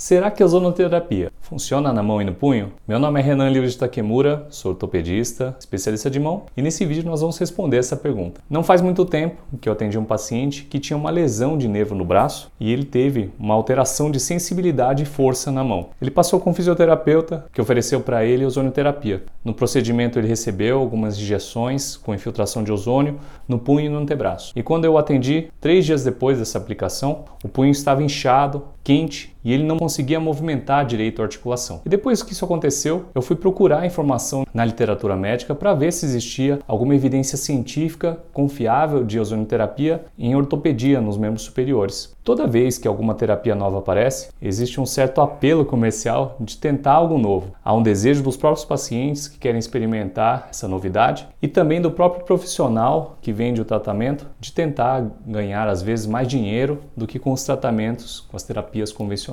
Será que a ozonoterapia funciona na mão e no punho? Meu nome é Renan Livre de Takemura, sou ortopedista, especialista de mão, e nesse vídeo nós vamos responder essa pergunta. Não faz muito tempo que eu atendi um paciente que tinha uma lesão de nervo no braço e ele teve uma alteração de sensibilidade e força na mão. Ele passou com um fisioterapeuta que ofereceu para ele ozonoterapia. No procedimento ele recebeu algumas injeções com infiltração de ozônio no punho e no antebraço. E quando eu atendi, três dias depois dessa aplicação, o punho estava inchado, quente e ele não conseguia movimentar direito a articulação. E depois que isso aconteceu, eu fui procurar informação na literatura médica para ver se existia alguma evidência científica confiável de ozonoterapia em ortopedia nos membros superiores. Toda vez que alguma terapia nova aparece, existe um certo apelo comercial de tentar algo novo. Há um desejo dos próprios pacientes que querem experimentar essa novidade e também do próprio profissional que vende o tratamento de tentar ganhar às vezes mais dinheiro do que com os tratamentos, com as terapias convencionais.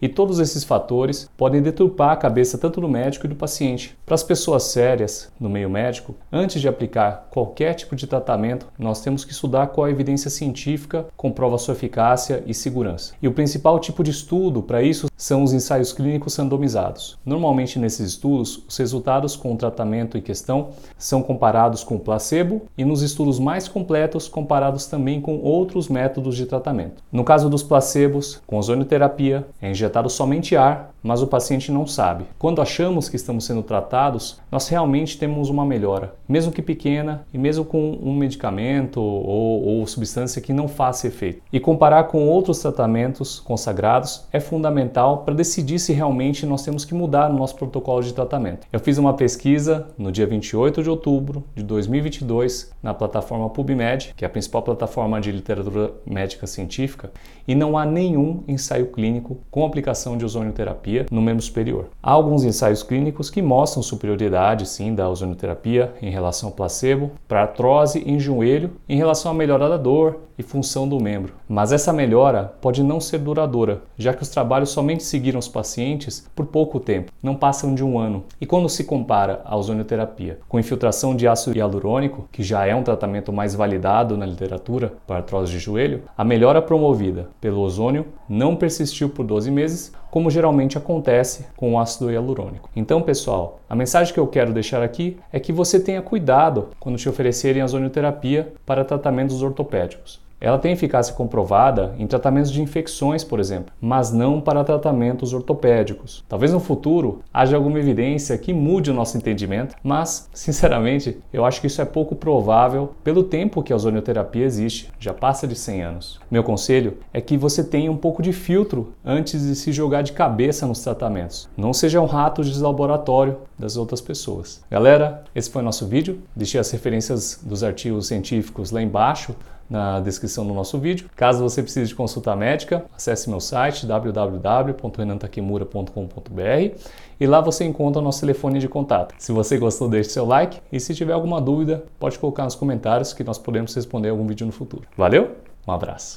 E todos esses fatores podem deturpar a cabeça tanto do médico e do paciente. Para as pessoas sérias no meio médico, antes de aplicar qualquer tipo de tratamento, nós temos que estudar qual a evidência científica comprova sua eficácia e segurança. E o principal tipo de estudo para isso são os ensaios clínicos randomizados. Normalmente nesses estudos, os resultados com o tratamento em questão são comparados com o placebo e nos estudos mais completos comparados também com outros métodos de tratamento. No caso dos placebos, com ozonioterapia, é injetado somente ar, mas o paciente não sabe. Quando achamos que estamos sendo tratados, nós realmente temos uma melhora, mesmo que pequena e mesmo com um medicamento ou, ou substância que não faça efeito. E comparar com outros tratamentos consagrados é fundamental para decidir se realmente nós temos que mudar o nosso protocolo de tratamento. Eu fiz uma pesquisa no dia 28 de outubro de 2022 na plataforma PubMed, que é a principal plataforma de literatura médica científica, e não há nenhum ensaio clínico com aplicação de ozonioterapia no membro superior. Há alguns ensaios clínicos que mostram superioridade sim da ozonioterapia em relação ao placebo para artrose em joelho em relação à melhora da dor e função do membro. Mas essa melhora pode não ser duradoura, já que os trabalhos somente seguiram os pacientes por pouco tempo, não passam de um ano. E quando se compara a ozonioterapia com infiltração de ácido hialurônico, que já é um tratamento mais validado na literatura para artrose de joelho, a melhora promovida pelo ozônio não persistiu por 12 meses, como geralmente acontece com o ácido hialurônico. Então, pessoal, a mensagem que eu quero deixar aqui é que você tenha cuidado quando te oferecerem a ozonioterapia para tratamentos ortopédicos. Ela tem eficácia comprovada em tratamentos de infecções, por exemplo, mas não para tratamentos ortopédicos. Talvez no futuro haja alguma evidência que mude o nosso entendimento, mas, sinceramente, eu acho que isso é pouco provável pelo tempo que a ozonioterapia existe, já passa de 100 anos. Meu conselho é que você tenha um pouco de filtro antes de se jogar de cabeça nos tratamentos. Não seja um rato de laboratório das outras pessoas. Galera, esse foi o nosso vídeo. Deixei as referências dos artigos científicos lá embaixo na descrição do nosso vídeo. Caso você precise de consulta médica, acesse meu site www.renantakimura.com.br e lá você encontra o nosso telefone de contato. Se você gostou, deixe seu like e se tiver alguma dúvida, pode colocar nos comentários que nós podemos responder algum vídeo no futuro. Valeu? Um abraço.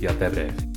e até breve.